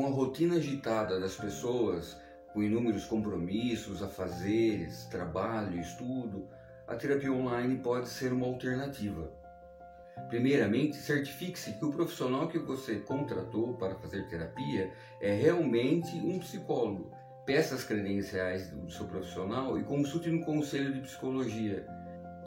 Com a rotina agitada das pessoas, com inúmeros compromissos, afazeres, trabalho, estudo, a terapia online pode ser uma alternativa. Primeiramente, certifique-se que o profissional que você contratou para fazer terapia é realmente um psicólogo. Peça as credenciais do seu profissional e consulte no conselho de psicologia,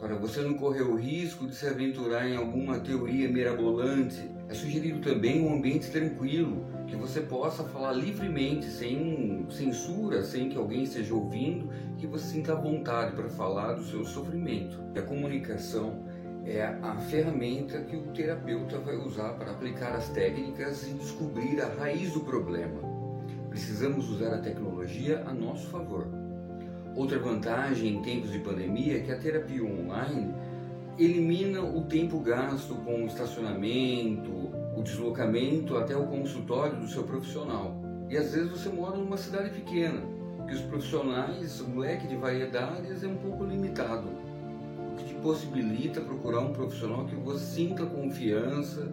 para você não correr o risco de se aventurar em alguma teoria mirabolante. É sugerido também um ambiente tranquilo, que você possa falar livremente, sem censura, sem que alguém esteja ouvindo, que você sinta vontade para falar do seu sofrimento. E a comunicação é a ferramenta que o terapeuta vai usar para aplicar as técnicas e descobrir a raiz do problema. Precisamos usar a tecnologia a nosso favor. Outra vantagem em tempos de pandemia é que a terapia online elimina o tempo gasto com o estacionamento, o deslocamento até o consultório do seu profissional. E às vezes você mora numa cidade pequena, que os profissionais, o leque de variedades é um pouco limitado que te possibilita procurar um profissional que você sinta confiança.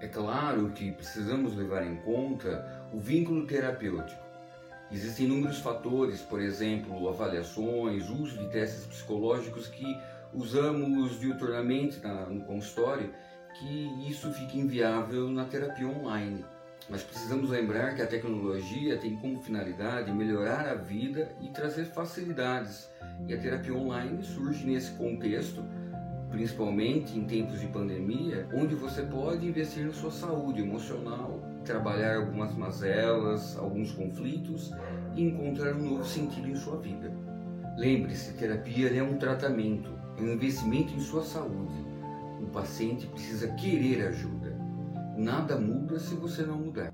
É claro que precisamos levar em conta o vínculo terapêutico. Existem inúmeros fatores, por exemplo, avaliações, uso de testes psicológicos que usamos diuturnamente no consultório, que isso fica inviável na terapia online. Mas precisamos lembrar que a tecnologia tem como finalidade melhorar a vida e trazer facilidades. E a terapia online surge nesse contexto, principalmente em tempos de pandemia, onde você pode investir na sua saúde emocional, trabalhar algumas mazelas, alguns conflitos e encontrar um novo sentido em sua vida. Lembre-se, terapia é um tratamento, é um investimento em sua saúde. O paciente precisa querer ajuda. Nada muda se você não mudar.